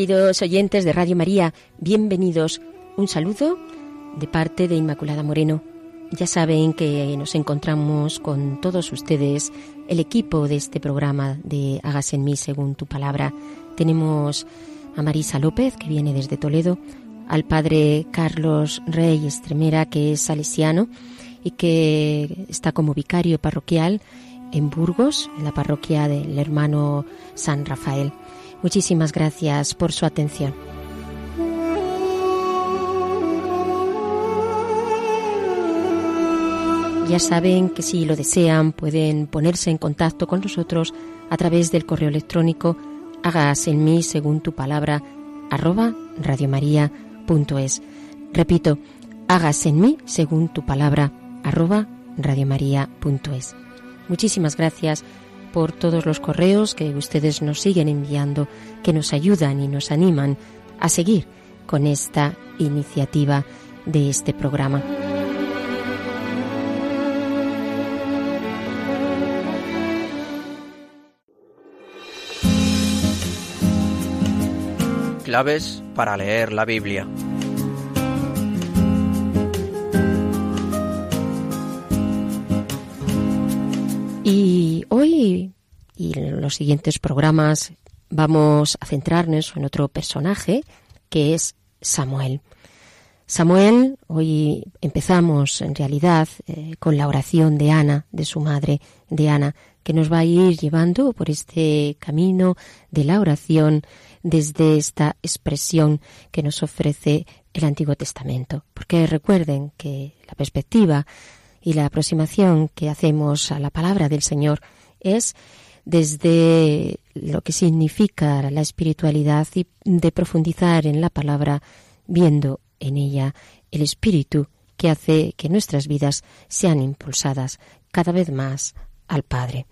Queridos oyentes de Radio María, bienvenidos. Un saludo de parte de Inmaculada Moreno. Ya saben que nos encontramos con todos ustedes, el equipo de este programa de Hágase en mí según tu palabra. Tenemos a Marisa López, que viene desde Toledo, al padre Carlos Rey Estremera, que es salesiano y que está como vicario parroquial en Burgos, en la parroquia del hermano San Rafael. Muchísimas gracias por su atención. Ya saben que si lo desean pueden ponerse en contacto con nosotros a través del correo electrónico hagas en mí según tu palabra arroba radiomaria.es. Repito, hagas en mí según tu palabra arroba radiomaria.es. Muchísimas gracias por todos los correos que ustedes nos siguen enviando, que nos ayudan y nos animan a seguir con esta iniciativa de este programa. Claves para leer la Biblia. Y hoy y en los siguientes programas vamos a centrarnos en otro personaje que es Samuel. Samuel, hoy empezamos en realidad eh, con la oración de Ana, de su madre, de Ana, que nos va a ir llevando por este camino de la oración desde esta expresión que nos ofrece el Antiguo Testamento. Porque recuerden que la perspectiva y la aproximación que hacemos a la palabra del Señor es desde lo que significa la espiritualidad y de profundizar en la palabra viendo en ella el espíritu que hace que nuestras vidas sean impulsadas cada vez más al Padre.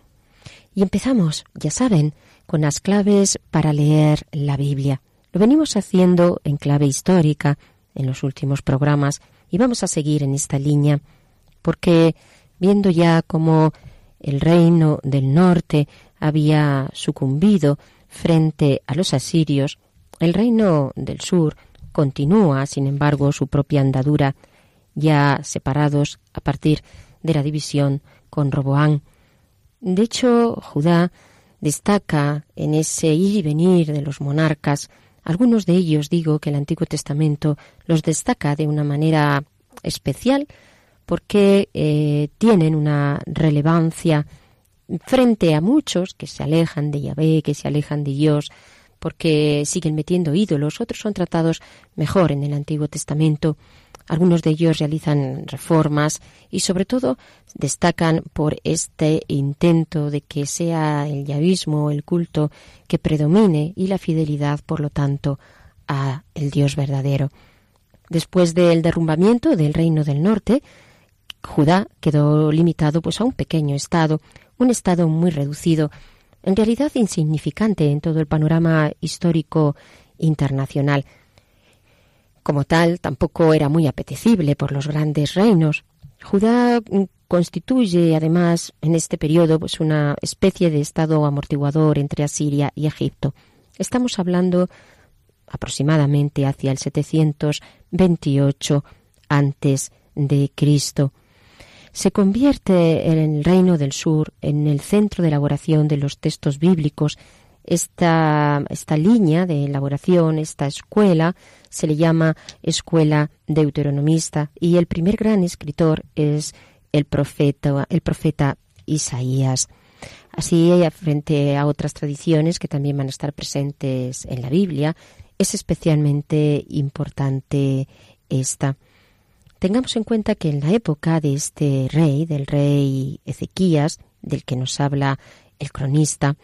Y empezamos, ya saben, con las claves para leer la Biblia. Lo venimos haciendo en clave histórica en los últimos programas y vamos a seguir en esta línea porque viendo ya cómo el reino del norte había sucumbido frente a los asirios, el reino del sur continúa, sin embargo, su propia andadura, ya separados a partir de la división con Roboán. De hecho, Judá destaca en ese ir y venir de los monarcas, algunos de ellos digo que el Antiguo Testamento los destaca de una manera especial porque eh, tienen una relevancia frente a muchos que se alejan de Yahvé, que se alejan de Dios, porque siguen metiendo ídolos, otros son tratados mejor en el Antiguo Testamento, algunos de ellos realizan reformas y sobre todo destacan por este intento de que sea el yavismo, el culto que predomine y la fidelidad, por lo tanto, a el Dios verdadero. Después del derrumbamiento del reino del norte, Judá quedó limitado pues a un pequeño estado, un estado muy reducido, en realidad insignificante en todo el panorama histórico internacional. Como tal, tampoco era muy apetecible por los grandes reinos. Judá constituye, además, en este periodo, pues una especie de estado amortiguador entre Asiria y Egipto. Estamos hablando aproximadamente hacia el 728 antes de Cristo. Se convierte en el Reino del Sur en el centro de elaboración de los textos bíblicos. Esta, esta línea de elaboración, esta escuela, se le llama escuela deuteronomista y el primer gran escritor es el profeta, el profeta Isaías. Así, frente a otras tradiciones que también van a estar presentes en la Biblia, es especialmente importante esta. Tengamos en cuenta que en la época de este rey, del rey Ezequías, del que nos habla el cronista,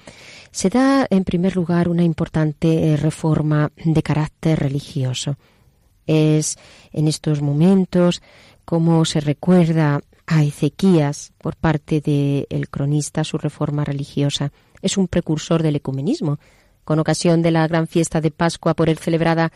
se da en primer lugar una importante reforma de carácter religioso. Es en estos momentos como se recuerda a Ezequías por parte del cronista su reforma religiosa. Es un precursor del ecumenismo. Con ocasión de la gran fiesta de Pascua por él celebrada,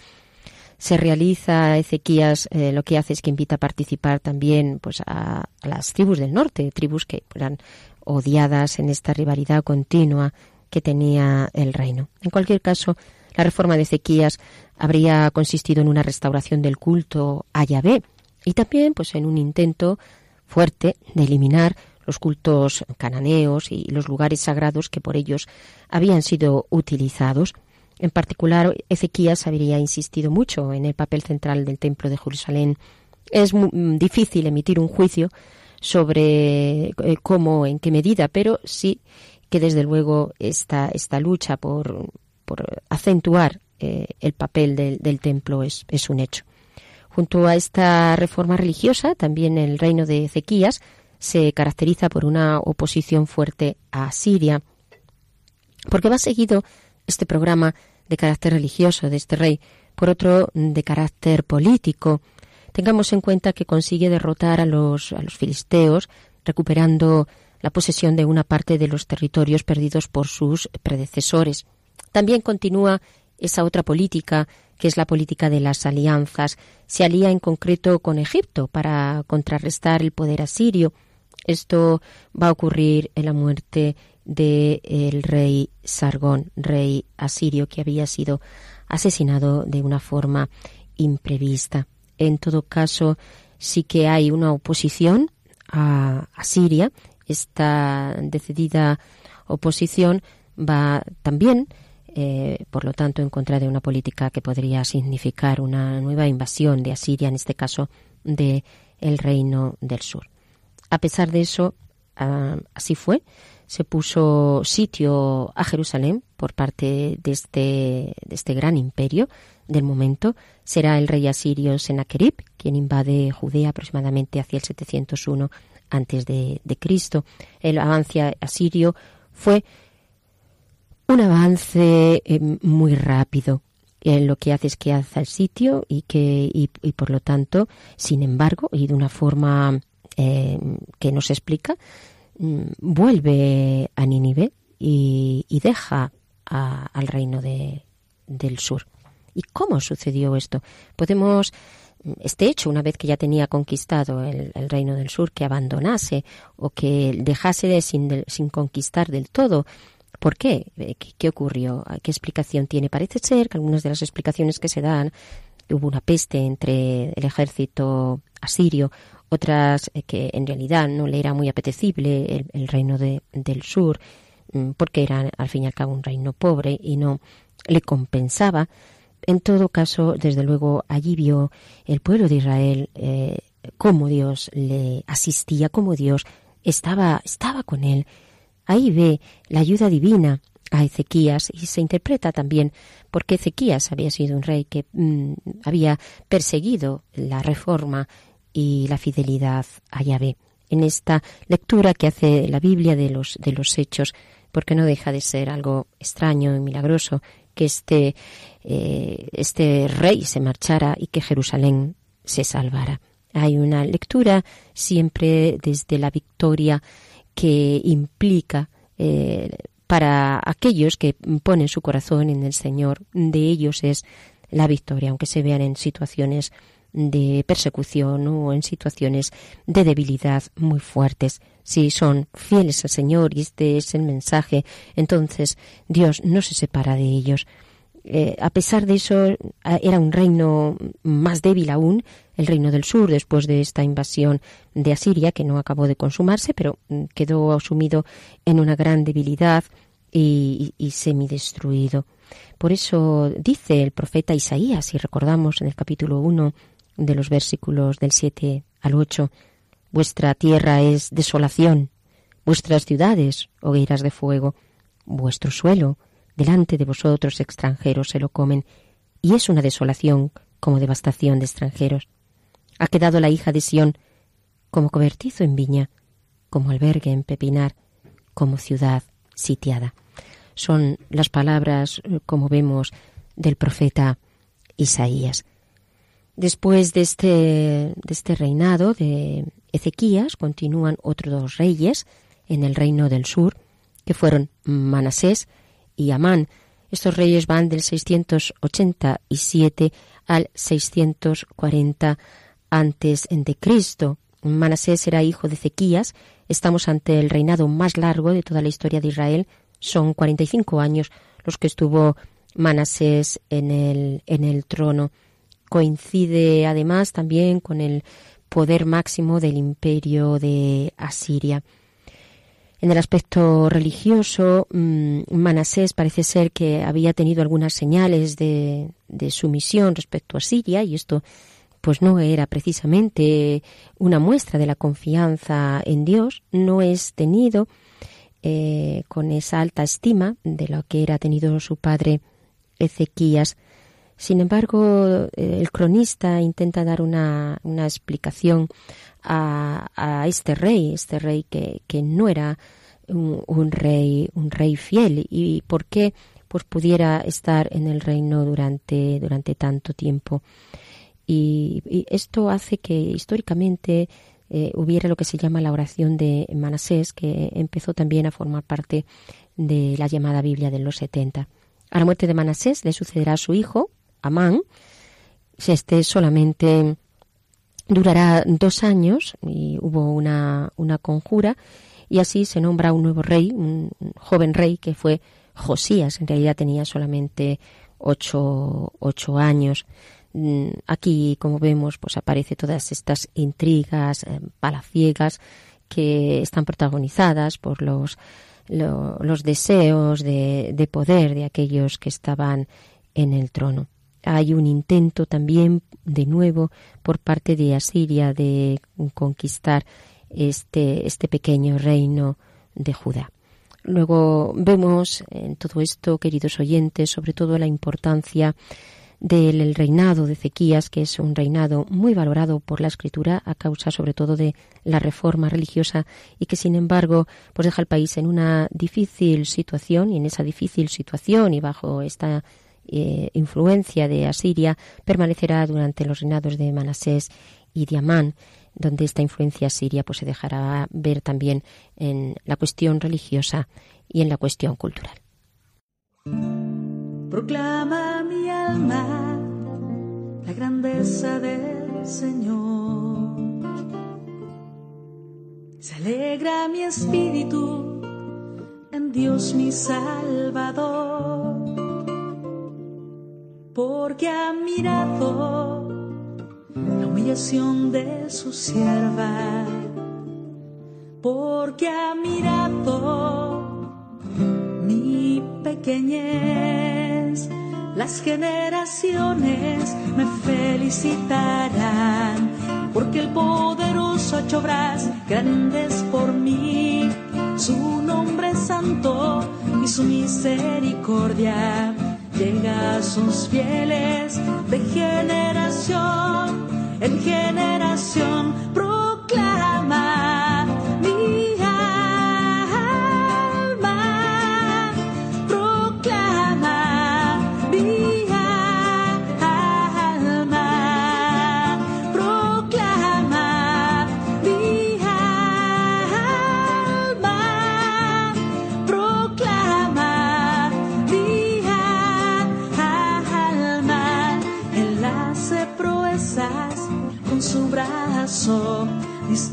se realiza Ezequías eh, lo que hace es que invita a participar también pues a, las tribus del norte, tribus que eran odiadas en esta rivalidad continua que tenía el reino. En cualquier caso, la reforma de Ezequías habría consistido en una restauración del culto a Yahvé y también pues en un intento fuerte de eliminar los cultos cananeos y los lugares sagrados que por ellos habían sido utilizados. En particular, Ezequías habría insistido mucho en el papel central del Templo de Jerusalén. Es mm, difícil emitir un juicio sobre eh, cómo, en qué medida, pero sí que desde luego esta, lucha por, acentuar eh, el papel del, templo es, es un hecho. Junto a esta reforma religiosa, también el reino de Ezequías se caracteriza por una oposición fuerte a Siria, porque va seguido este programa de carácter religioso de este rey por otro de carácter político. Tengamos en cuenta que consigue derrotar a los, a los filisteos, recuperando la posesión de una parte de los territorios perdidos por sus predecesores. También continúa esa otra política que es la política de las alianzas. Se alía en concreto con Egipto para contrarrestar el poder asirio. Esto va a ocurrir en la muerte del rey Sargón, rey asirio, que había sido asesinado de una forma imprevista. En todo caso, sí que hay una oposición a, a Siria. Esta decidida oposición va también eh, por lo tanto, en contra de una política que podría significar una nueva invasión de Asiria, en este caso de el Reino del Sur. A pesar de eso, ah, así fue. Se puso sitio a Jerusalén por parte de este, de este gran imperio del momento. Será el rey asirio Sennacherib quien invade Judea aproximadamente hacia el 701 antes de, de Cristo. El avance asirio fue un avance eh, muy rápido. Eh, lo que hace es que hace el sitio y que y, por lo tanto, sin embargo, y de una forma eh, que nos explica, mm, vuelve a Nínive y, deja al reino de, del sur. ¿Y cómo sucedió esto? Podemos este hecho, una vez que ya tenía conquistado el, reino del sur, que abandonase o que dejase de, sin, sin conquistar del todo ¿Por qué? Eh, qué? ocurrió? ¿Qué explicación tiene? Parece ser que algunas de las explicaciones que se dan, hubo una peste entre el ejército asirio, otras eh, que en realidad no le era muy apetecible el, reino de, del sur, mm, porque era al fin y al cabo un reino pobre y no le compensaba. En todo caso, desde luego, allí vio el pueblo de Israel eh, cómo Dios le asistía, cómo Dios estaba, estaba con él Ahí ve la ayuda divina a Ezequías y se interpreta también porque Ezequías había sido un rey que mm, había perseguido la reforma y la fidelidad a Yahvé. En esta lectura que hace la Biblia de los, de los hechos, porque no deja de ser algo extraño y milagroso que este, eh, este rey se marchara y que Jerusalén se salvara. Hay una lectura siempre desde la victoria que implica eh, para aquellos que ponen su corazón en el Señor, de ellos es la victoria, aunque se vean en situaciones de persecución o en situaciones de debilidad muy fuertes. Si son fieles al Señor y este es el mensaje, entonces Dios no se separa de ellos. eh, a pesar de eso, era un reino más débil aún, el reino del sur, después de esta invasión de Asiria, que no acabó de consumarse, pero mm, quedó sumido en una gran debilidad y, y semidestruido. Por eso dice el profeta Isaías, si recordamos en el capítulo 1 de los versículos del 7 al 8, vuestra tierra es desolación, vuestras ciudades hogueras de fuego, vuestro suelo delante de vosotros extranjeros se lo comen, y es una desolación como devastación de extranjeros. Ha quedado la hija de Sión como cobertizo en viña, como albergue en pepinar, como ciudad sitiada. Son las palabras, como vemos, del profeta Isaías. Después de este, de este reinado de Ezequías continúan otros dos reyes en el reino del sur, que fueron Manasés y Amán. Estos reyes van del 687 al 640 antes de Cristo. Manasés era hijo de Ezequías. Estamos ante el reinado más largo de toda la historia de Israel. Son 45 años los que estuvo Manasés en el, en el trono. Coincide además también con el poder máximo del imperio de Asiria. En el aspecto religioso, mm, Manasés parece ser que había tenido algunas señales de, sumisión respecto a Siria y esto pues no era precisamente una muestra de la confianza en Dios, no es tenido eh, con esa alta estima de lo que era tenido su padre Ezequías. Sin embargo, el cronista intenta dar una, una explicación a, este rey, este rey que, que no era un, rey, un rey fiel y por qué pues pudiera estar en el reino durante, durante tanto tiempo. Y, esto hace que históricamente eh, hubiera lo que se llama la oración de Manasés, que empezó también a formar parte de la llamada Biblia de los 70. A la muerte de Manasés le sucederá a su hijo, Amán. Este solamente durará dos años y hubo una, una conjura y así se nombra un nuevo rey, un joven rey que fue Josías. En realidad tenía solamente ocho, ocho años. Mm, aquí, como vemos, pues aparece todas estas intrigas eh, palaciegas que están protagonizadas por los, los deseos de, de poder de aquellos que estaban en el trono hay un intento también de nuevo por parte de Asiria de conquistar este, este pequeño reino de Judá. Luego vemos en todo esto, queridos oyentes, sobre todo la importancia del reinado de Ezequías, que es un reinado muy valorado por la escritura a causa sobre todo de la reforma religiosa y que sin embargo pues deja al país en una difícil situación y en esa difícil situación y bajo esta eh, influencia de Asiria permanecerá durante los reinados de Manasés y de Amán, donde esta influencia siria pues, se dejará ver también en la cuestión religiosa y en la cuestión cultural. Proclama mi alma la grandeza del Señor. Se alegra mi espíritu en Dios mi Salvador porque ha mirado la humillación de su sierva, porque ha mirado mi pequeñez. Las generaciones me felicitarán, porque el poderoso ha grandes por mí. Su nombre santo y su misericordia llega a sus fieles de generación en generación. Proclama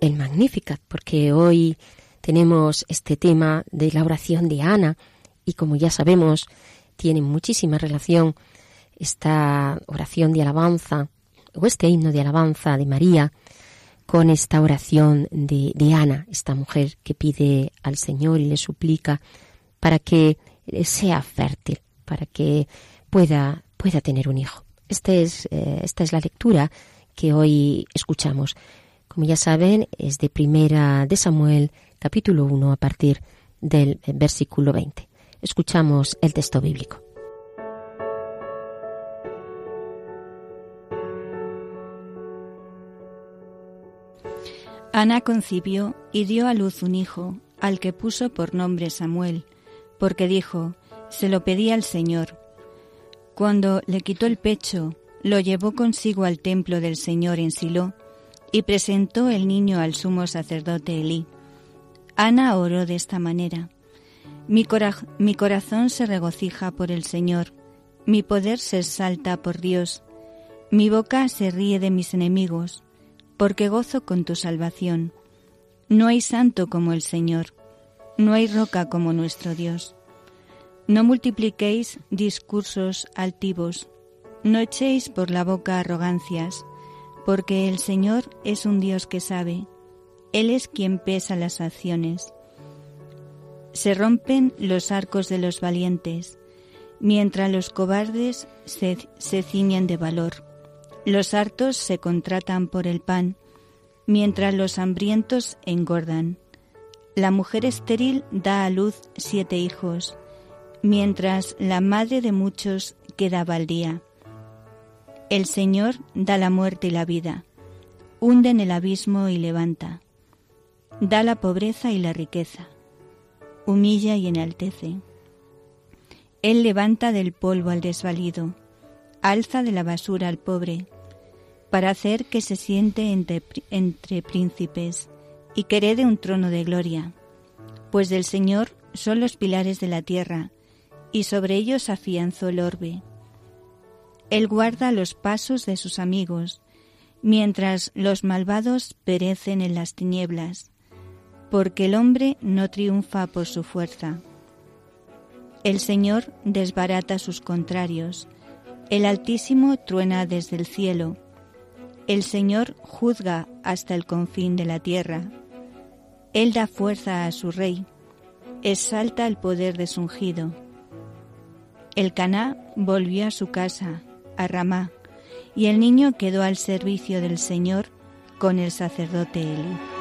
El Magnificat, porque hoy tenemos este tema de la oración de Ana y como ya sabemos, tiene muchísima relación esta oración de alabanza o este himno de alabanza de María con esta oración de, de Ana, esta mujer que pide al Señor y le suplica para que sea fértil, para que pueda, pueda tener un hijo. Este es, eh, esta es la lectura que hoy escuchamos. Como ya saben, es de primera de Samuel, capítulo 1, a partir del versículo 20. Escuchamos el texto bíblico. Ana concibió y dio a luz un hijo, al que puso por nombre Samuel, porque dijo, se lo pedí al Señor. Cuando le quitó el pecho, lo llevó consigo al templo del Señor en Silo, y presentó el niño al sumo sacerdote Elí. Ana oró de esta manera. Mi, corazón se regocija por el Señor, mi poder se exalta por Dios, mi boca se ríe de mis enemigos, porque gozo con tu salvación. No hay santo como el Señor, no hay roca como nuestro Dios. No multipliquéis discursos altivos, no echéis por la boca arrogancias, porque el Señor es un Dios que sabe, Él es quien pesa las acciones. Se rompen los arcos de los valientes, mientras los cobardes se, ciñen de valor. Los hartos se contratan por el pan, mientras los hambrientos engordan. La mujer estéril da a luz siete hijos, mientras la madre de muchos queda día. El Señor da la muerte y la vida, hunde en el abismo y levanta, da la pobreza y la riqueza, humilla y enaltece. Él levanta del polvo al desvalido, alza de la basura al pobre, para hacer que se siente entre, entre príncipes y que herede un trono de gloria, pues del Señor son los pilares de la tierra, y sobre ellos afianzó el orbe él guarda los pasos de sus amigos, mientras los malvados perecen en las tinieblas, porque el hombre no triunfa por su fuerza. El Señor desbarata sus contrarios, el Altísimo truena desde el cielo, el Señor juzga hasta el confín de la tierra, Él da fuerza a su rey, exalta el poder de su ungido. El Caná volvió a su casa, a Ramá, y el niño quedó al servicio del Señor con el sacerdote Eli.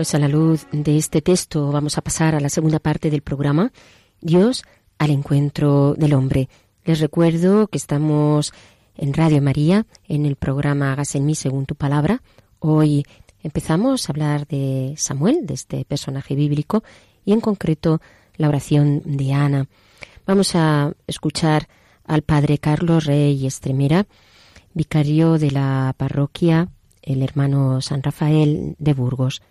Pues a la luz de este texto vamos a pasar a la segunda parte del programa, Dios al encuentro del hombre. Les recuerdo que estamos en Radio María, en el programa Hagas en mí según tu palabra. Hoy empezamos a hablar de Samuel, de este personaje bíblico, y en concreto la oración de Ana. Vamos a escuchar al padre Carlos Rey Estremera, vicario de la parroquia el hermano San Rafael de Burgos.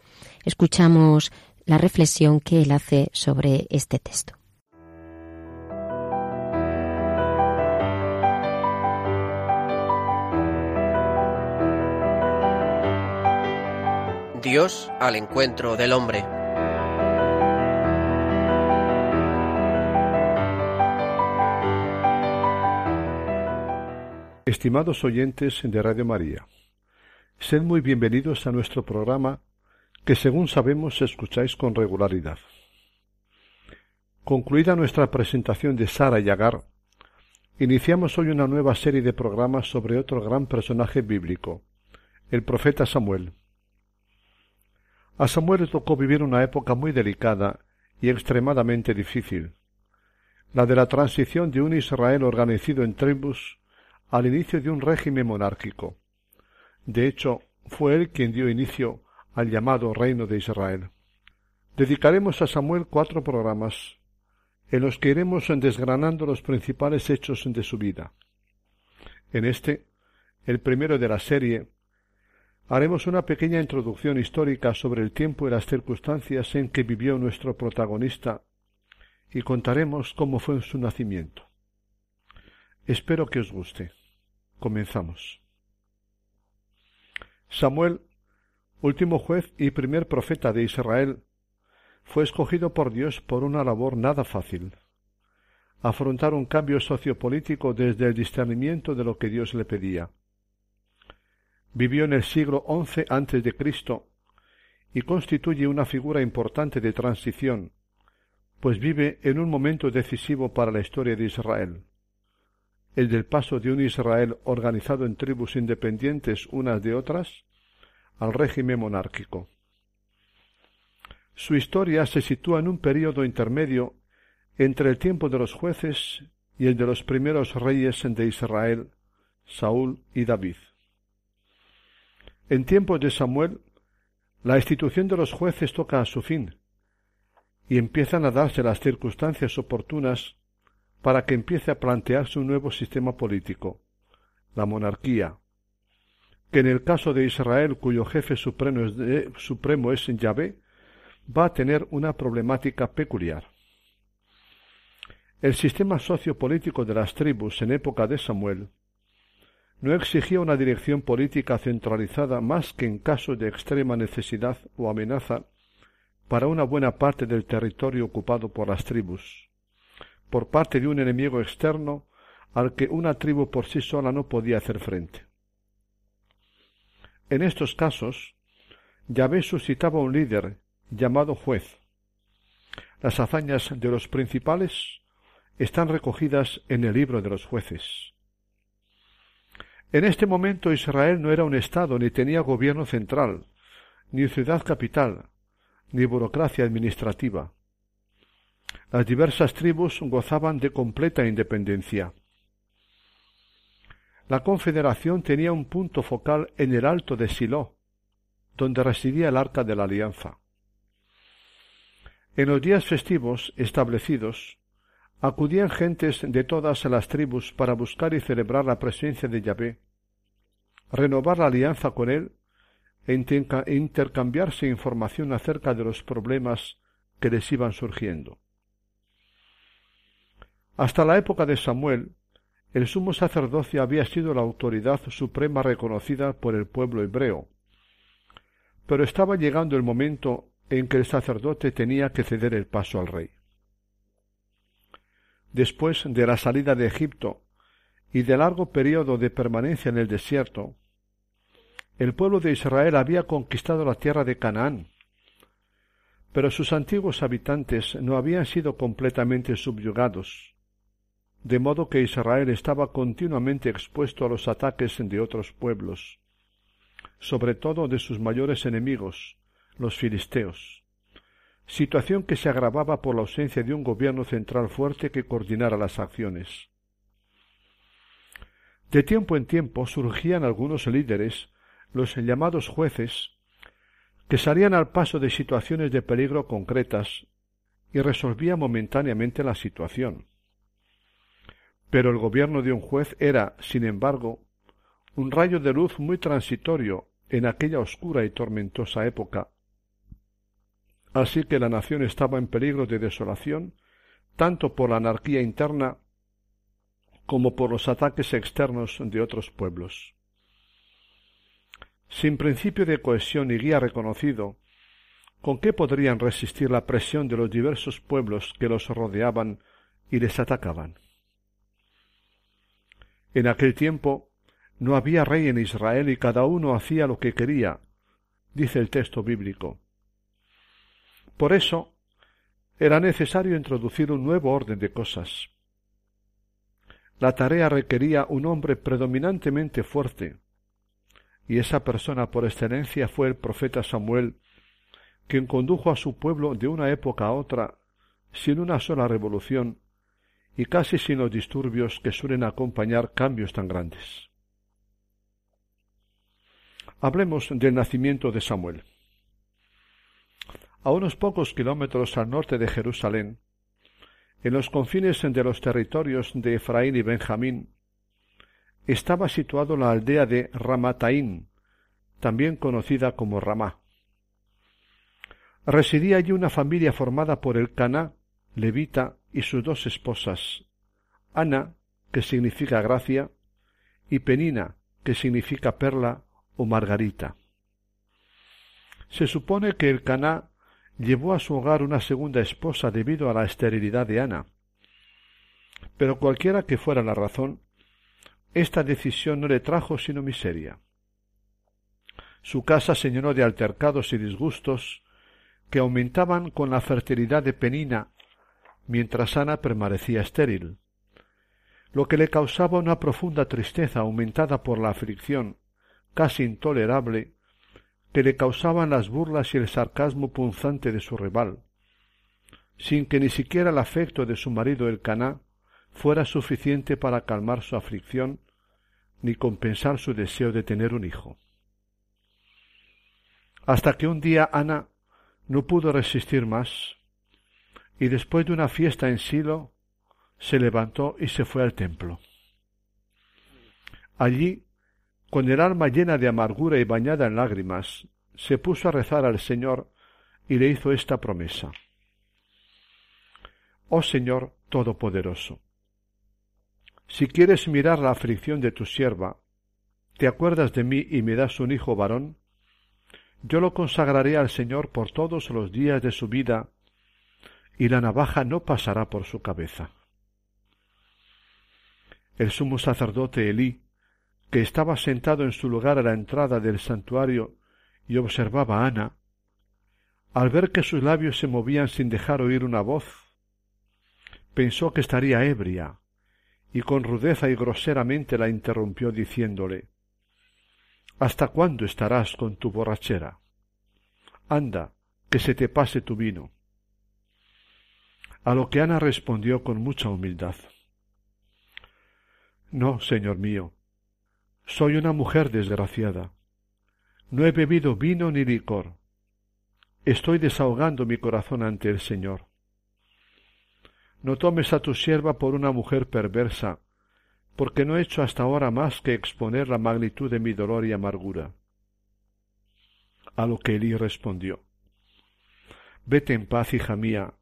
Escuchamos la reflexión que él hace sobre este texto. Dios al encuentro del hombre. Estimados oyentes de Radio María, sed muy bienvenidos a nuestro programa que según sabemos escucháis con regularidad. Concluida nuestra presentación de Sara y Agar, iniciamos hoy una nueva serie de programas sobre otro gran personaje bíblico, el profeta Samuel. A Samuel le tocó vivir una época muy delicada y extremadamente difícil, la de la transición de un Israel organizado en tribus al inicio de un régimen monárquico. De hecho, fue él quien dio inicio al llamado Reino de Israel. Dedicaremos a Samuel cuatro programas, en los que iremos desgranando los principales hechos de su vida. En este, el primero de la serie, haremos una pequeña introducción histórica sobre el tiempo y las circunstancias en que vivió nuestro protagonista y contaremos cómo fue su nacimiento. Espero que os guste. Comenzamos. Samuel, último juez y primer profeta de Israel, fue escogido por Dios por una labor nada fácil afrontar un cambio sociopolítico desde el discernimiento de lo que Dios le pedía. Vivió en el siglo XI antes de Cristo y constituye una figura importante de transición, pues vive en un momento decisivo para la historia de Israel el del paso de un Israel organizado en tribus independientes unas de otras al régimen monárquico. Su historia se sitúa en un período intermedio entre el tiempo de los jueces y el de los primeros reyes de Israel, Saúl y David. En tiempos de Samuel, la institución de los jueces toca a su fin, y empiezan a darse las circunstancias oportunas para que empiece a plantearse un nuevo sistema político, la monarquía, que en el caso de Israel, cuyo jefe supremo es, supremo es Yahvé, va a tener una problemática peculiar. El sistema sociopolítico de las tribus en época de Samuel no exigía una dirección política centralizada más que en caso de extrema necesidad o amenaza para una buena parte del territorio ocupado por las tribus por parte de un enemigo externo al que una tribu por sí sola no podía hacer frente. En estos casos, Yahvé suscitaba un líder llamado juez. Las hazañas de los principales están recogidas en el libro de los jueces. En este momento Israel no era un Estado ni tenía gobierno central, ni ciudad capital, ni burocracia administrativa. Las diversas tribus gozaban de completa independencia. La confederación tenía un punto focal en el alto de Silo, donde residía el arca de la alianza. En los días festivos establecidos, acudían gentes de todas las tribus para buscar y celebrar la presencia de Yahvé, renovar la alianza con él e intercambiarse información acerca de los problemas que les iban surgiendo. Hasta la época de Samuel, el sumo sacerdocio había sido la autoridad suprema reconocida por el pueblo hebreo. Pero estaba llegando el momento en que el sacerdote tenía que ceder el paso al rey. Después de la salida de Egipto y de largo periodo de permanencia en el desierto, el pueblo de Israel había conquistado la tierra de Canaán, pero sus antiguos habitantes no habían sido completamente subyugados, de modo que Israel estaba continuamente expuesto a los ataques de otros pueblos, sobre todo de sus mayores enemigos, los filisteos, situación que se agravaba por la ausencia de un gobierno central fuerte que coordinara las acciones. De tiempo en tiempo surgían algunos líderes, los llamados jueces, que salían al paso de situaciones de peligro concretas y resolvían momentáneamente la situación. Pero el gobierno de un juez era, sin embargo, un rayo de luz muy transitorio en aquella oscura y tormentosa época. Así que la nación estaba en peligro de desolación, tanto por la anarquía interna como por los ataques externos de otros pueblos. Sin principio de cohesión y guía reconocido, ¿con qué podrían resistir la presión de los diversos pueblos que los rodeaban y les atacaban? En aquel tiempo no había rey en Israel y cada uno hacía lo que quería, dice el texto bíblico. Por eso era necesario introducir un nuevo orden de cosas. La tarea requería un hombre predominantemente fuerte, y esa persona por excelencia fue el profeta Samuel, quien condujo a su pueblo de una época a otra sin una sola revolución y casi sin los disturbios que suelen acompañar cambios tan grandes. Hablemos del nacimiento de Samuel. A unos pocos kilómetros al norte de Jerusalén, en los confines de los territorios de Efraín y Benjamín, estaba situado la aldea de Ramataín, también conocida como Ramá. Residía allí una familia formada por el Caná, levita y sus dos esposas, Ana, que significa gracia, y Penina, que significa perla o margarita. Se supone que el Caná llevó a su hogar una segunda esposa debido a la esterilidad de Ana. Pero cualquiera que fuera la razón, esta decisión no le trajo sino miseria. Su casa se llenó de altercados y disgustos que aumentaban con la fertilidad de Penina, mientras Ana permanecía estéril, lo que le causaba una profunda tristeza aumentada por la aflicción, casi intolerable, que le causaban las burlas y el sarcasmo punzante de su rival, sin que ni siquiera el afecto de su marido el Caná fuera suficiente para calmar su aflicción ni compensar su deseo de tener un hijo. Hasta que un día Ana no pudo resistir más, y después de una fiesta en Silo, se levantó y se fue al templo. Allí con el alma llena de amargura y bañada en lágrimas, se puso a rezar al Señor y le hizo esta promesa. Oh Señor Todopoderoso, si quieres mirar la aflicción de tu sierva, te acuerdas de mí y me das un hijo varón, yo lo consagraré al Señor por todos los días de su vida, y la navaja no pasará por su cabeza. El sumo sacerdote Elí que estaba sentado en su lugar a la entrada del santuario y observaba a Ana, al ver que sus labios se movían sin dejar oír una voz, pensó que estaría ebria, y con rudeza y groseramente la interrumpió diciéndole ¿Hasta cuándo estarás con tu borrachera? Anda, que se te pase tu vino. A lo que Ana respondió con mucha humildad No, señor mío, soy una mujer desgraciada. No he bebido vino ni licor. Estoy desahogando mi corazón ante el Señor. No tomes a tu sierva por una mujer perversa, porque no he hecho hasta ahora más que exponer la magnitud de mi dolor y amargura. A lo que Elí respondió Vete en paz, hija mía,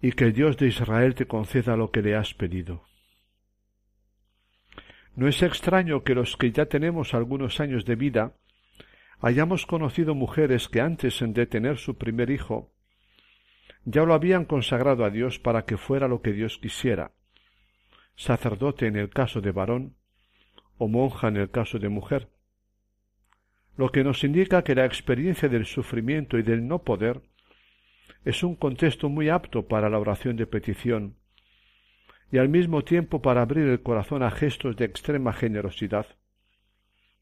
y que el Dios de Israel te conceda lo que le has pedido. No es extraño que los que ya tenemos algunos años de vida hayamos conocido mujeres que antes de tener su primer hijo ya lo habían consagrado a Dios para que fuera lo que Dios quisiera, sacerdote en el caso de varón o monja en el caso de mujer, lo que nos indica que la experiencia del sufrimiento y del no poder es un contexto muy apto para la oración de petición y al mismo tiempo para abrir el corazón a gestos de extrema generosidad,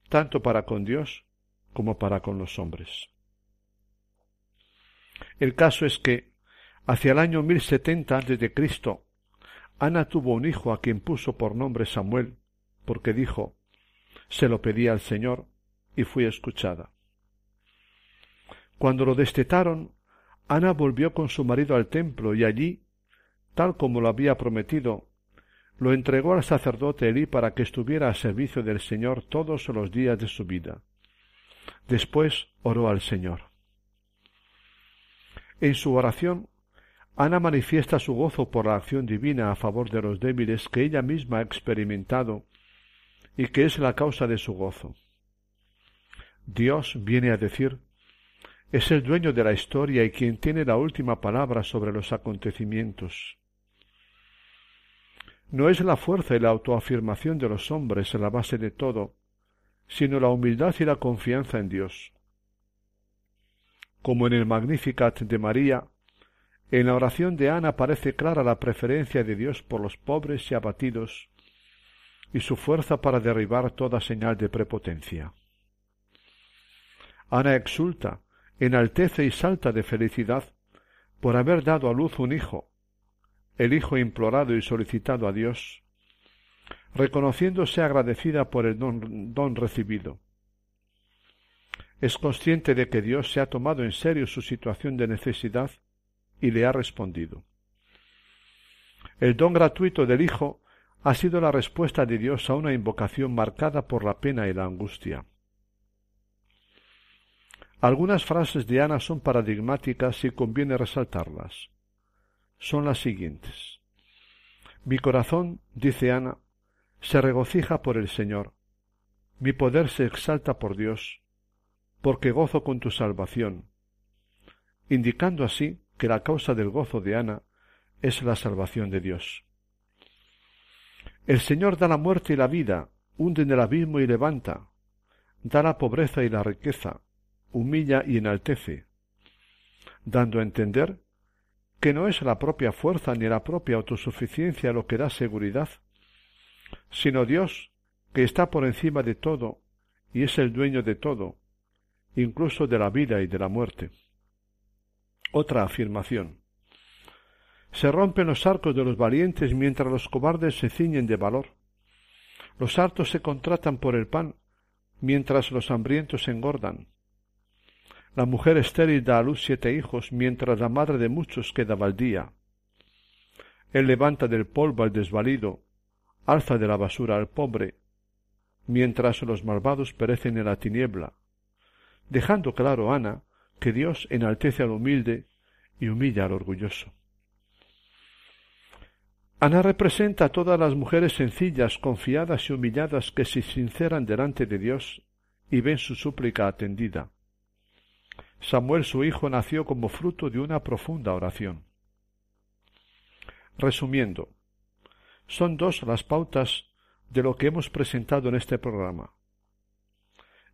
tanto para con Dios como para con los hombres. El caso es que, hacia el año 1070 a.C., Ana tuvo un hijo a quien puso por nombre Samuel, porque dijo, se lo pedí al Señor y fui escuchada. Cuando lo destetaron, Ana volvió con su marido al templo y allí, tal como lo había prometido, lo entregó al sacerdote Elí para que estuviera a servicio del Señor todos los días de su vida. Después oró al Señor. En su oración, Ana manifiesta su gozo por la acción divina a favor de los débiles que ella misma ha experimentado y que es la causa de su gozo. Dios viene a decir, es el dueño de la historia y quien tiene la última palabra sobre los acontecimientos. No es la fuerza y la autoafirmación de los hombres la base de todo, sino la humildad y la confianza en Dios. Como en el Magnificat de María, en la oración de Ana parece clara la preferencia de Dios por los pobres y abatidos, y su fuerza para derribar toda señal de prepotencia. Ana exulta, enaltece y salta de felicidad por haber dado a luz un hijo, el hijo implorado y solicitado a Dios, reconociéndose agradecida por el don, don, recibido. Es consciente de que Dios se ha tomado en serio su situación de necesidad y le ha respondido. El don gratuito del Hijo ha sido la respuesta de Dios a una invocación marcada por la pena y la angustia. Algunas frases de Ana son paradigmáticas y conviene resaltarlas. Son las siguientes. Mi corazón, dice Ana, se regocija por el Señor. Mi poder se exalta por Dios, porque gozo con tu salvación, indicando así que la causa del gozo de Ana es la salvación de Dios. El Señor da la muerte y la vida, hunde en el abismo y levanta, da la pobreza y la riqueza, humilla y enaltece, dando a entender que no es la propia fuerza ni la propia autosuficiencia lo que da seguridad, sino Dios que está por encima de todo y es el dueño de todo, incluso de la vida y de la muerte. Otra afirmación. Se rompen los arcos de los valientes mientras los cobardes se ciñen de valor. Los hartos se contratan por el pan mientras los hambrientos engordan. La mujer estéril da a luz siete hijos, mientras la madre de muchos queda baldía. Él levanta del polvo al desvalido, alza de la basura al pobre, mientras los malvados perecen en la tiniebla, dejando claro Ana que Dios enaltece al humilde y humilla al orgulloso. Ana representa a todas las mujeres sencillas, confiadas y humilladas que se sinceran delante de Dios y ven su súplica atendida. Samuel su hijo nació como fruto de una profunda oración. Resumiendo, son dos las pautas de lo que hemos presentado en este programa.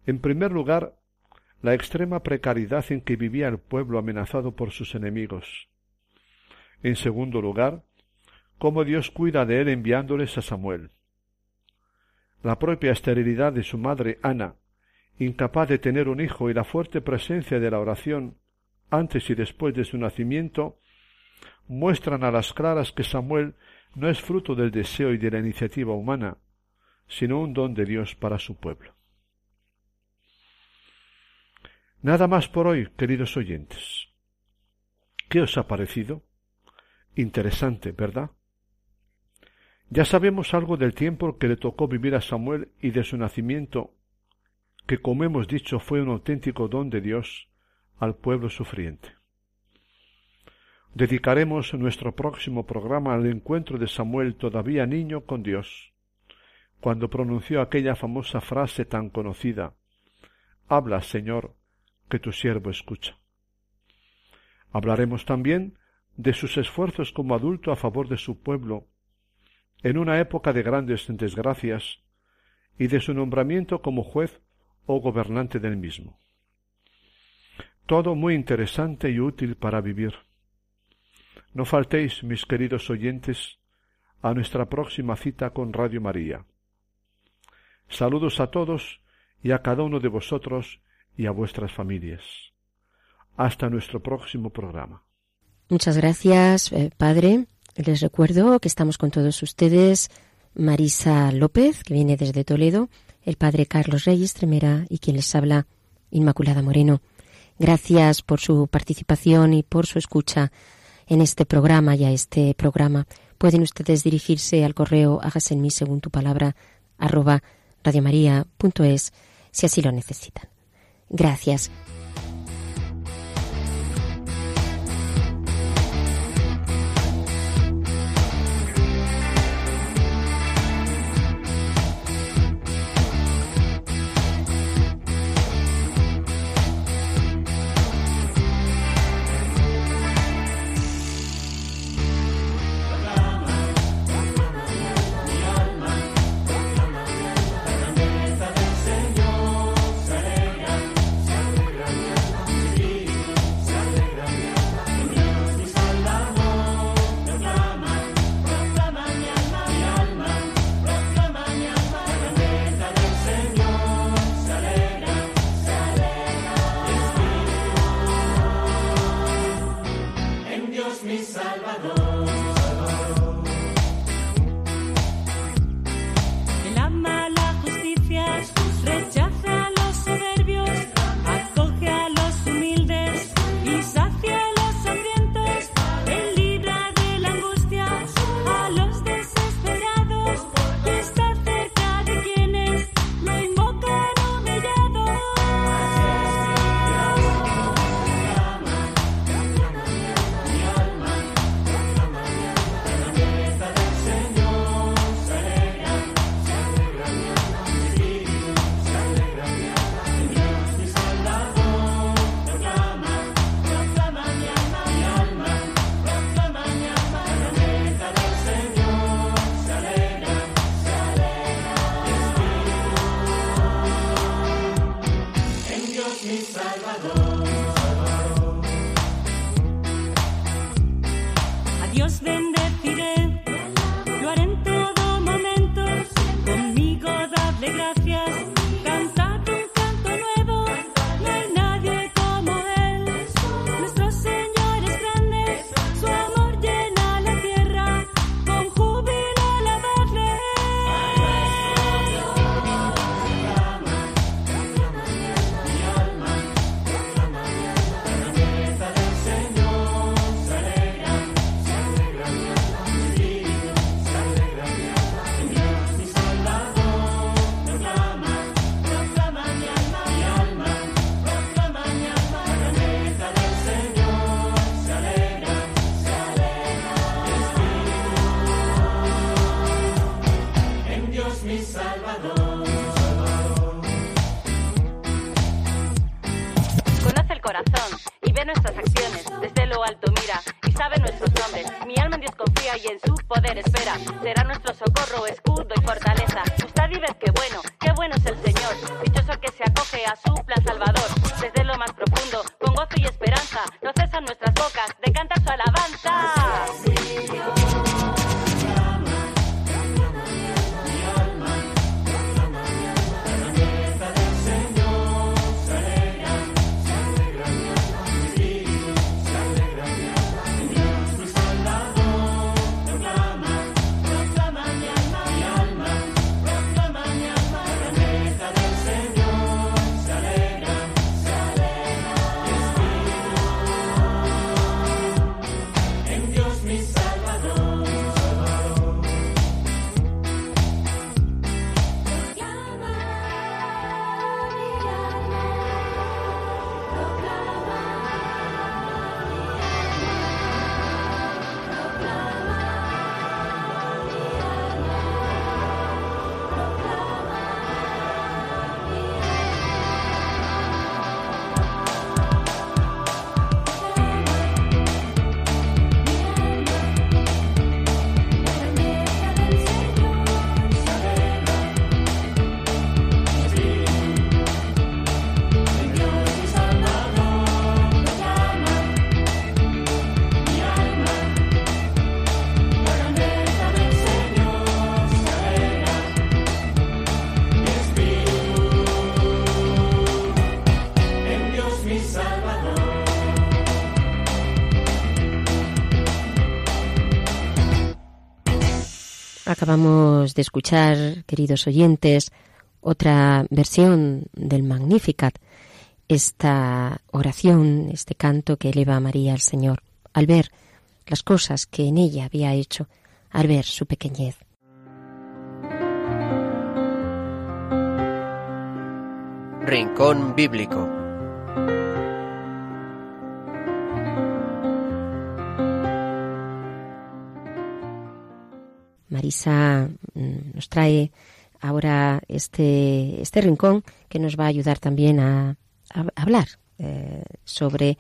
En primer lugar, la extrema precariedad en que vivía el pueblo amenazado por sus enemigos. En segundo lugar, cómo Dios cuida de él enviándoles a Samuel. La propia esterilidad de su madre Ana incapaz de tener un hijo y la fuerte presencia de la oración antes y después de su nacimiento, muestran a las claras que Samuel no es fruto del deseo y de la iniciativa humana, sino un don de Dios para su pueblo. Nada más por hoy, queridos oyentes. ¿Qué os ha parecido? Interesante, ¿verdad? Ya sabemos algo del tiempo que le tocó vivir a Samuel y de su nacimiento que como hemos dicho fue un auténtico don de Dios al pueblo sufriente. Dedicaremos nuestro próximo programa al encuentro de Samuel todavía niño con Dios, cuando pronunció aquella famosa frase tan conocida Habla, Señor, que tu siervo escucha. Hablaremos también de sus esfuerzos como adulto a favor de su pueblo, en una época de grandes desgracias, y de su nombramiento como juez o gobernante del mismo. Todo muy interesante y útil para vivir. No faltéis, mis queridos oyentes, a nuestra próxima cita con Radio María. Saludos a todos y a cada uno de vosotros y a vuestras familias. Hasta nuestro próximo programa. Muchas gracias, eh, Padre. Les recuerdo que estamos con todos ustedes, Marisa López, que viene desde Toledo, el Padre Carlos Reyes Tremera y quien les habla, Inmaculada Moreno. Gracias por su participación y por su escucha en este programa y a este programa. Pueden ustedes dirigirse al correo hágase en mí según tu palabra arroba si así lo necesitan. Gracias. Acabamos de escuchar, queridos oyentes, otra versión del Magnificat, esta oración, este canto que eleva a María al Señor, al ver las cosas que en ella había hecho, al ver su pequeñez. Rincón Bíblico Marisa mm, nos trae ahora este, este rincón que nos va a ayudar también a, hablar eh, sobre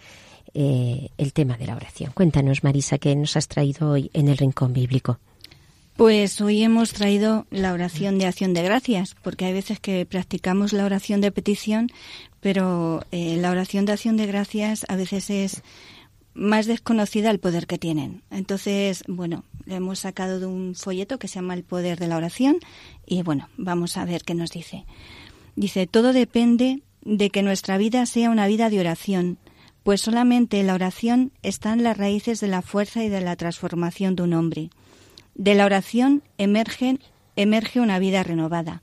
eh, el tema de la oración. Cuéntanos, Marisa, qué nos has traído hoy en el rincón bíblico. Pues hoy hemos traído la oración de acción de gracias, porque hay veces que practicamos la oración de petición, pero eh, la oración de acción de gracias a veces es más desconocida el poder que tienen. Entonces, bueno, le hemos sacado de un folleto que se llama El poder de la oración y bueno, vamos a ver qué nos dice. Dice, todo depende de que nuestra vida sea una vida de oración, pues solamente la oración están las raíces de la fuerza y de la transformación de un hombre. De la oración emerge, emerge una vida renovada.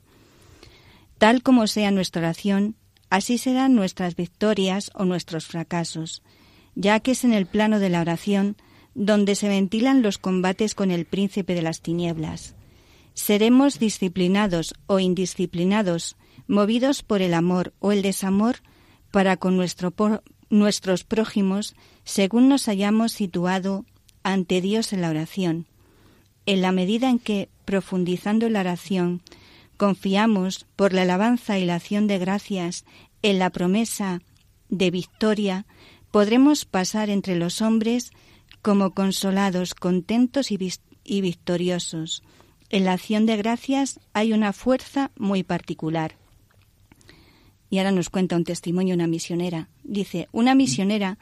Tal como sea nuestra oración, así serán nuestras victorias o nuestros fracasos ya que es en el plano de la oración donde se ventilan los combates con el príncipe de las tinieblas. Seremos disciplinados o indisciplinados, movidos por el amor o el desamor para con nuestros prójimos, según nos hayamos situado ante Dios en la oración. En la medida en que, profundizando la oración, confiamos por la alabanza y la acción de gracias en la promesa de victoria, podremos pasar entre los hombres como consolados, contentos y, victoriosos. En la acción de gracias hay una fuerza muy particular. Y ahora nos cuenta un testimonio una misionera. Dice, una misionera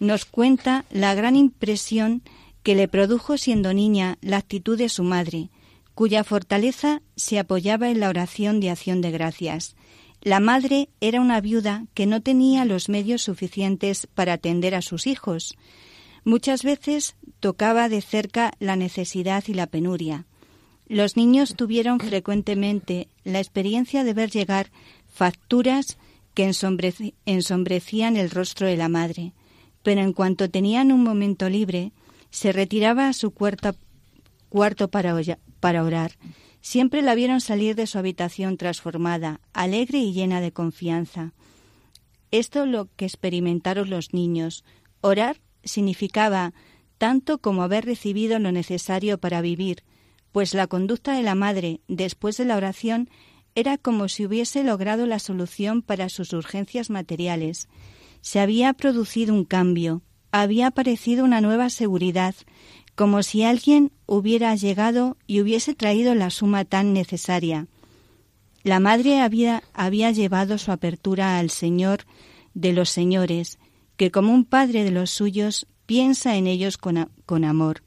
nos cuenta la gran impresión que le produjo siendo niña la actitud de su madre, cuya fortaleza se apoyaba en la oración de acción de gracias la madre era una viuda que no tenía los medios suficientes para atender a sus hijos. Muchas veces tocaba de cerca la necesidad y la penuria. Los niños tuvieron frecuentemente la experiencia de ver llegar facturas que ensombrecían el rostro de la madre, pero en cuanto tenían un momento libre, se retiraba a su cuarto, para orar Siempre la vieron salir de su habitación transformada, alegre y llena de confianza. Esto lo que experimentaron los niños. Orar significaba tanto como haber recibido lo necesario para vivir, pues la conducta de la madre después de la oración era como si hubiese logrado la solución para sus urgencias materiales. Se había producido un cambio, había aparecido una nueva seguridad, como si alguien hubiera llegado y hubiese traído la suma tan necesaria. La madre había, había llevado su apertura al Señor de los señores, que como un padre de los suyos piensa en ellos con, amor.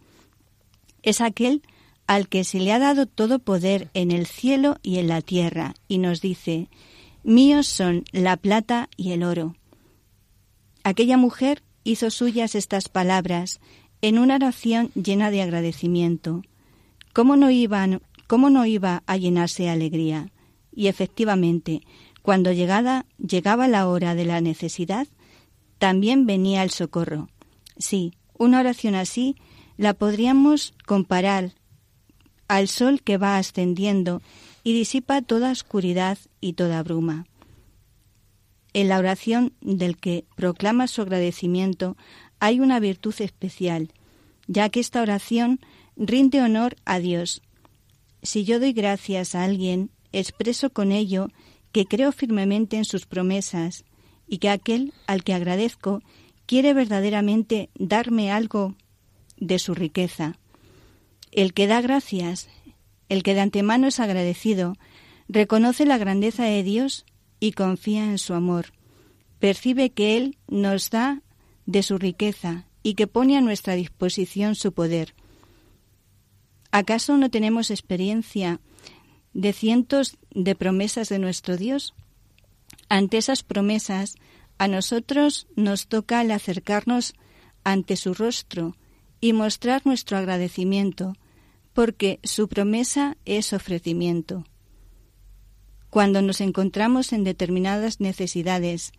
Es aquel al que se le ha dado todo poder en el cielo y en la tierra, y nos dice, míos son la plata y el oro. Aquella mujer hizo suyas estas palabras en una oración llena de agradecimiento. ¿Cómo no, cómo no iba a llenarse de alegría? Y efectivamente, cuando llegada, llegaba la hora de la necesidad, también venía el socorro. Sí, una oración así la podríamos comparar al sol que va ascendiendo y disipa toda oscuridad y toda bruma. En la oración del que proclama su agradecimiento hay una virtud especial, ya que esta oración rinde honor a Dios. Si yo doy gracias a alguien, expreso con ello que creo firmemente en sus promesas y que aquel al que agradezco quiere verdaderamente darme algo de su riqueza. El que da gracias, el que de antemano es agradecido, reconoce la grandeza de Dios y confía en su amor. Percibe que Él nos da de su riqueza y que pone a nuestra disposición su poder. ¿Acaso no tenemos experiencia de cientos de promesas de nuestro Dios? Ante esas promesas, a nosotros nos toca el acercarnos ante su rostro y mostrar nuestro agradecimiento, porque su promesa es ofrecimiento. Cuando nos encontramos en determinadas necesidades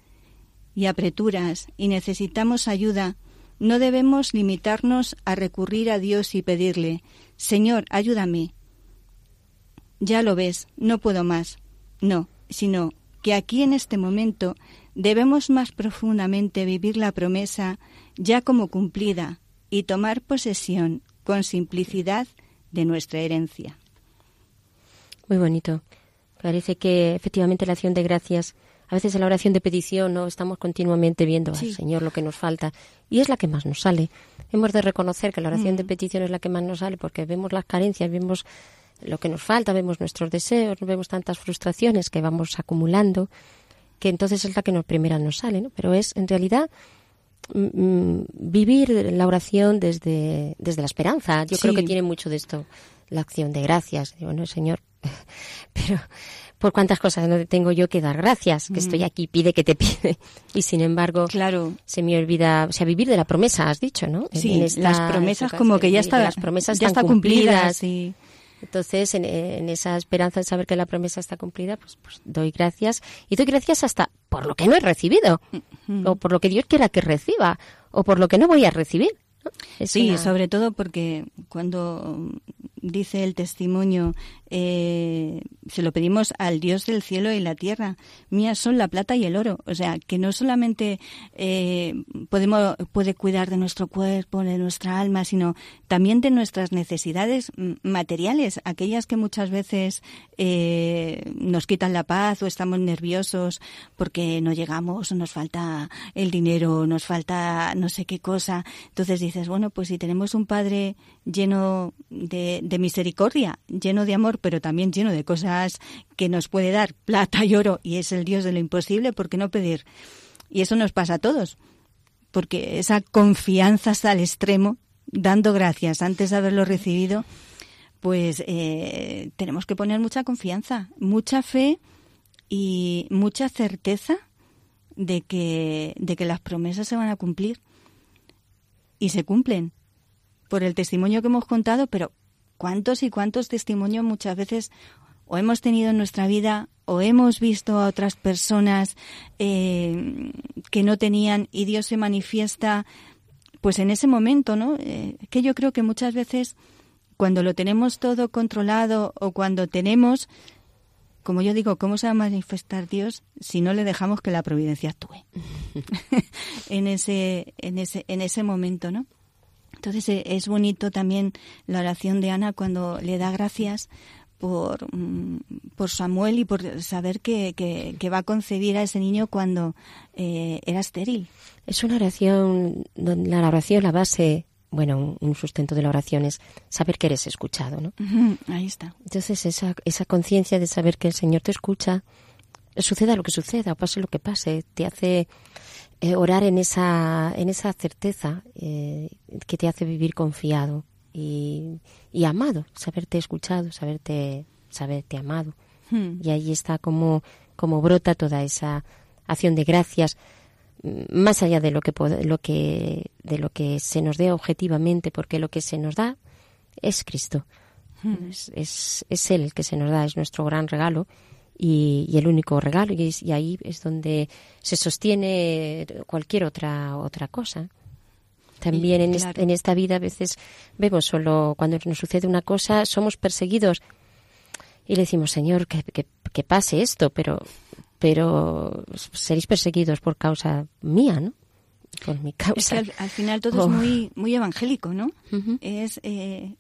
y apreturas y necesitamos ayuda, no debemos limitarnos a recurrir a Dios y pedirle, Señor, ayúdame. Ya lo ves, no puedo más. No, sino que aquí en este momento debemos más profundamente vivir la promesa ya como cumplida y tomar posesión con simplicidad de nuestra herencia. Muy bonito. Parece que efectivamente la acción de gracias, a veces en la oración de petición no estamos continuamente viendo al Señor lo que nos falta y es la que más nos sale. Hemos de reconocer que la oración de mm. petición es la que más nos sale porque vemos las carencias, vemos lo que nos falta, vemos nuestros deseos, vemos tantas frustraciones que vamos acumulando, que entonces es la que nos primera nos sale, ¿no? Pero es en realidad mm, mm, vivir la oración desde, desde la esperanza. Yo creo que tiene mucho de esto la acción de gracias. Bueno, Señor, pero por cuántas cosas no tengo yo que dar gracias, que estoy mm. aquí, pide que te pide. Y sin embargo, claro. se me olvida, o sea, vivir de la promesa, has dicho, ¿no? Sí, las promesas como que ya están, las promesas ya están cumplidas. cumplidas entonces, en, esa esperanza de saber que la promesa está cumplida, pues, pues, doy gracias. Y doy gracias hasta por lo que no he recibido, o por lo que Dios quiera que reciba, o por lo que no voy a recibir. Sí, sobre todo porque cuando dice el testimonio, eh, se lo pedimos al Dios del cielo y la tierra. Mías son la plata y el oro. O sea, que no solamente eh, podemos, puede cuidar de nuestro cuerpo, de nuestra alma, sino también de nuestras necesidades materiales, aquellas que muchas veces eh, nos quitan la paz o estamos nerviosos porque no llegamos, nos falta el dinero, nos falta no sé qué cosa. Entonces dices, bueno, pues si tenemos un Padre lleno de misericordia, lleno de amor, pero también lleno de cosas que nos puede dar plata y oro, y es el Dios de lo imposible, ¿por qué no pedir? Y eso nos pasa a todos, porque esa confianza hasta el extremo, dando gracias antes de haberlo recibido, pues eh, tenemos que poner mucha confianza, mucha fe y mucha certeza de que, de que las promesas se van a cumplir. Y se cumplen por el testimonio que hemos contado, pero cuántos y cuántos testimonios muchas veces o hemos tenido en nuestra vida o hemos visto a otras personas eh, que no tenían y Dios se manifiesta pues en ese momento, ¿no? Eh, que yo creo que muchas veces cuando lo tenemos todo controlado o cuando tenemos, como yo digo, ¿cómo se va a manifestar Dios si no le dejamos que la providencia actúe en ese en ese en ese momento, ¿no? Entonces eh, es bonito también la oración de Ana cuando le da gracias por, mm, por Samuel y por saber que, que, va a concebir a ese niño cuando eh, era estéril. Es una oración, la oración, la base, bueno, un, sustento de la oración es saber que eres escuchado, ¿no? ahí está. Entonces esa, esa conciencia de saber que el Señor te escucha, suceda lo que suceda o pase lo que pase, te hace eh, orar en esa, en esa certeza eh, que te hace vivir confiado y, y, amado, saberte escuchado, saberte, saberte amado. Hmm. Y ahí está como, como brota toda esa acción de gracias, mm, más allá de lo que, lo que, de lo que se nos dé objetivamente, porque lo que se nos da es Cristo. Hmm. Es, es, es Él el que se nos da, es nuestro gran regalo y, el único regalo y, ahí es donde se sostiene cualquier otra otra cosa. También en, en, esta vida a veces vemos solo cuando nos sucede una cosa somos perseguidos y le decimos Señor que, que, pase esto pero pero seréis perseguidos por causa mía no por mi causa. al, final todo es oh. muy muy evangélico no es eh,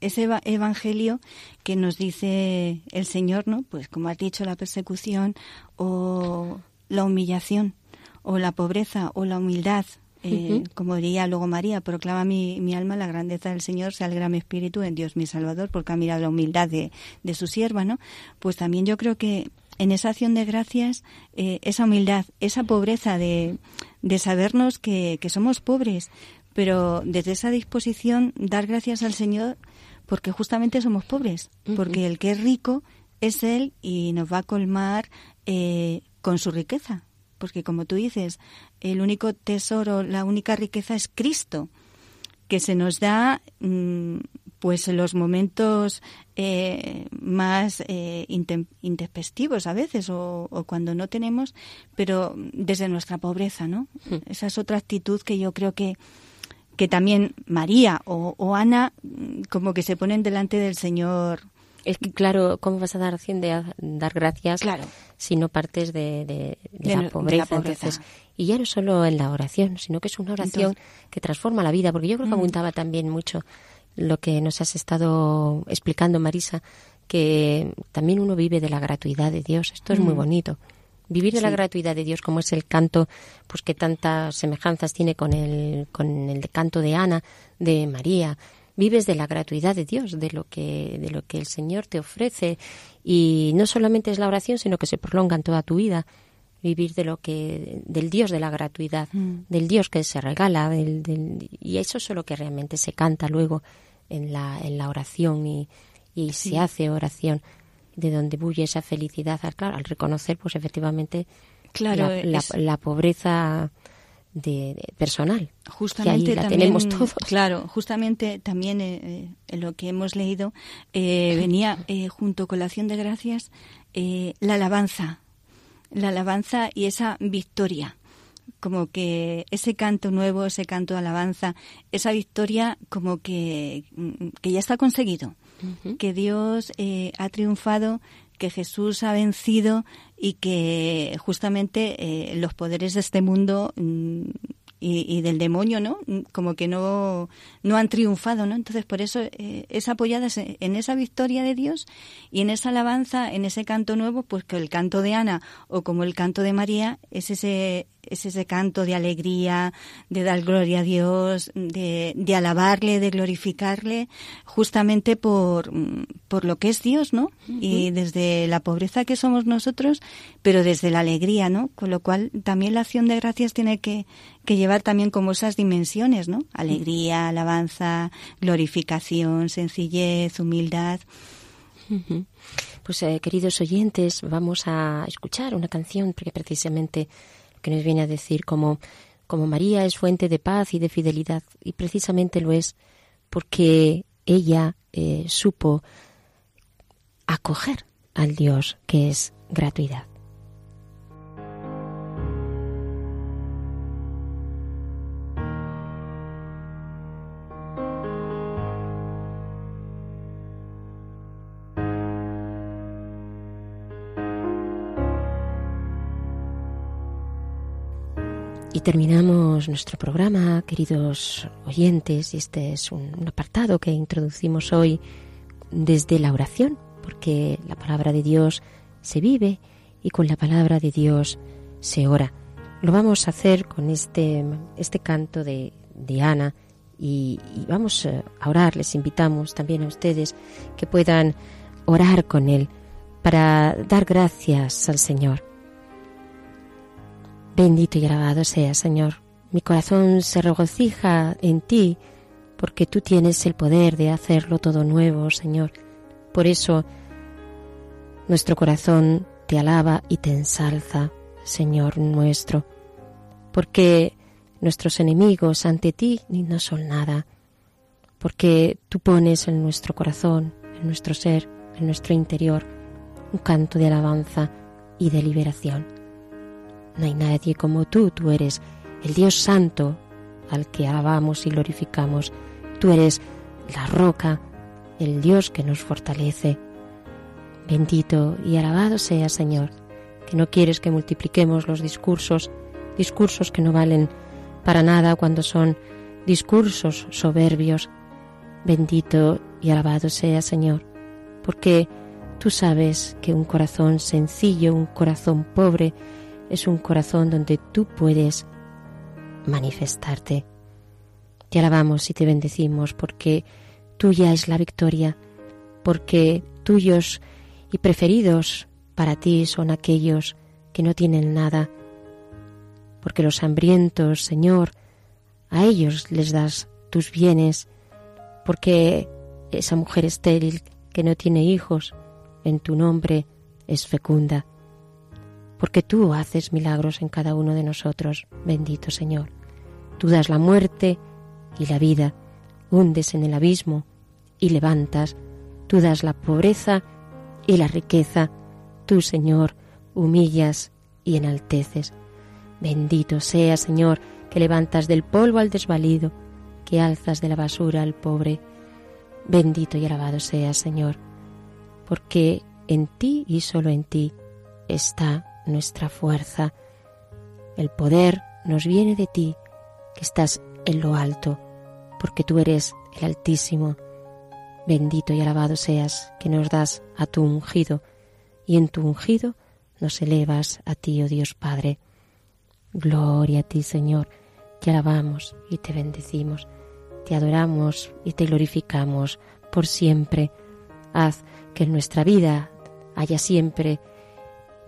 ese evangelio que nos dice el Señor, ¿no? Pues como has dicho, la persecución o la humillación o la pobreza o la humildad. Eh, como diría luego María, proclama mi, mi, alma la grandeza del Señor, se alegra mi espíritu en Dios mi Salvador, porque ha mirado la humildad de, de su sierva, ¿no? Pues también yo creo que en esa acción de gracias, eh, esa humildad, esa pobreza de, de sabernos que, que somos pobres, pero desde esa disposición dar gracias al Señor porque justamente somos pobres, porque el que es rico es Él y nos va a colmar eh, con su riqueza, porque como tú dices, el único tesoro, la única riqueza es Cristo, que se nos da mm, pues los momentos eh, más eh, intempestivos a veces o, cuando no tenemos, pero desde nuestra pobreza, ¿no? Esa es otra actitud que yo creo que, que también María o, Ana mm, como que se ponen delante del Señor. Es que, claro, ¿cómo vas a dar de dar gracias claro. si no partes de, la, pobreza? y ya no solo en la oración, sino que es una oración que transforma la vida, porque yo creo que apuntaba también mucho lo que nos has estado explicando, Marisa, que también uno vive de la gratuidad de Dios. Esto es muy mm. bonito. Vivir de la gratuidad de Dios, como es el canto, pues que tantas semejanzas tiene con el, con el canto de Ana, de María. Vives de la gratuidad de Dios, de lo que, de lo que el Señor te ofrece. Y no solamente es la oración, sino que se prolonga en toda tu vida vivir de lo que del Dios de la gratuidad, mm. del Dios que se regala, del, y eso es lo que realmente se canta luego en la, en la oración y, y se hace oración de donde bulle esa felicidad al, claro, al reconocer pues efectivamente claro, la, pobreza de, personal justamente la tenemos todos. claro justamente también eh, eh, en lo que hemos leído eh, venía junto con la acción de gracias la alabanza la alabanza y esa victoria como que ese canto nuevo, ese canto de alabanza, esa victoria como que, que ya está conseguido, que Dios eh, ha triunfado, que Jesús ha vencido y que justamente eh, los poderes de este mundo mm, y, del demonio, ¿no? Como que no, no han triunfado, ¿no? Entonces, por eso eh, es apoyada en esa victoria de Dios y en esa alabanza, en ese canto nuevo, pues que el canto de Ana o como el canto de María es ese es ese canto de alegría, de dar gloria a Dios, de, de alabarle, de glorificarle, justamente por, por lo que es Dios, ¿no? Y desde la pobreza que somos nosotros, pero desde la alegría, ¿no? Con lo cual también la acción de gracias tiene que, llevar también como esas dimensiones, ¿no? Alegría, alabanza, glorificación, sencillez, humildad. Pues eh, queridos oyentes, vamos a escuchar una canción porque precisamente que nos viene a decir como, como María es fuente de paz y de fidelidad, y precisamente lo es porque ella eh, supo acoger al Dios que es gratuidad. Terminamos nuestro programa, queridos oyentes, y este es un, apartado que introducimos hoy desde la oración, porque la palabra de Dios se vive y con la palabra de Dios se ora. Lo vamos a hacer con este, este canto de, de Ana y, y, vamos a orar. Les invitamos también a ustedes que puedan orar con Él para dar gracias al Señor Bendito y alabado sea, Señor. Mi corazón se regocija en ti, porque tú tienes el poder de hacerlo todo nuevo, Señor. Por eso nuestro corazón te alaba y te ensalza, Señor nuestro, porque nuestros enemigos ante ti no son nada, porque tú pones en nuestro corazón, en nuestro ser, en nuestro interior, un canto de alabanza y de liberación. No hay nadie como tú, tú eres el Dios Santo al que alabamos y glorificamos. Tú eres la roca, el Dios que nos fortalece. Bendito y alabado sea, Señor, que no quieres que multipliquemos los discursos, discursos que no valen para nada cuando son discursos soberbios. Bendito y alabado sea, Señor, porque tú sabes que un corazón sencillo, un corazón pobre, es un corazón donde tú puedes manifestarte. Te alabamos y te bendecimos porque tuya es la victoria, porque tuyos y preferidos para ti son aquellos que no tienen nada, porque los hambrientos, Señor, a ellos les das tus bienes, porque esa mujer estéril que no tiene hijos, en tu nombre es fecunda porque tú haces milagros en cada uno de nosotros, bendito Señor. Tú das la muerte y la vida, hundes en el abismo y levantas, tú das la pobreza y la riqueza, tú, Señor, humillas y enalteces. Bendito sea, Señor, que levantas del polvo al desvalido, que alzas de la basura al pobre. Bendito y alabado sea, Señor, porque en ti y solo en ti está nuestra fuerza. El poder nos viene de ti, que estás en lo alto, porque tú eres el Altísimo. Bendito y alabado seas que nos das a tu ungido, y en tu ungido nos elevas a ti, oh Dios Padre. Gloria a ti, Señor, te alabamos y te bendecimos, te adoramos y te glorificamos por siempre. Haz que en nuestra vida haya siempre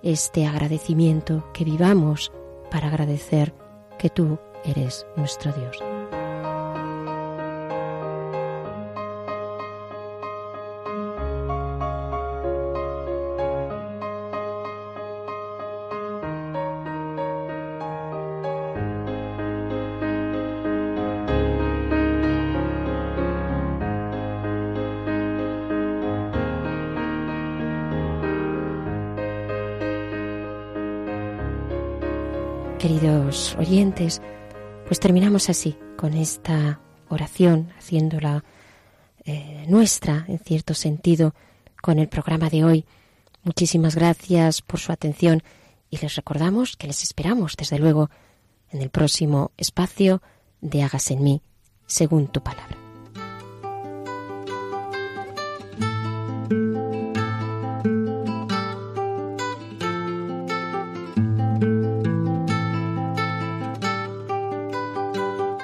este agradecimiento, que vivamos para agradecer que tú eres nuestro Dios. Queridos oyentes, pues terminamos así, con esta oración, haciéndola eh, nuestra, en cierto sentido, con el programa de hoy. Muchísimas gracias por su atención y les recordamos que les esperamos, desde luego, en el próximo espacio de Hagas en mí, según tu palabra.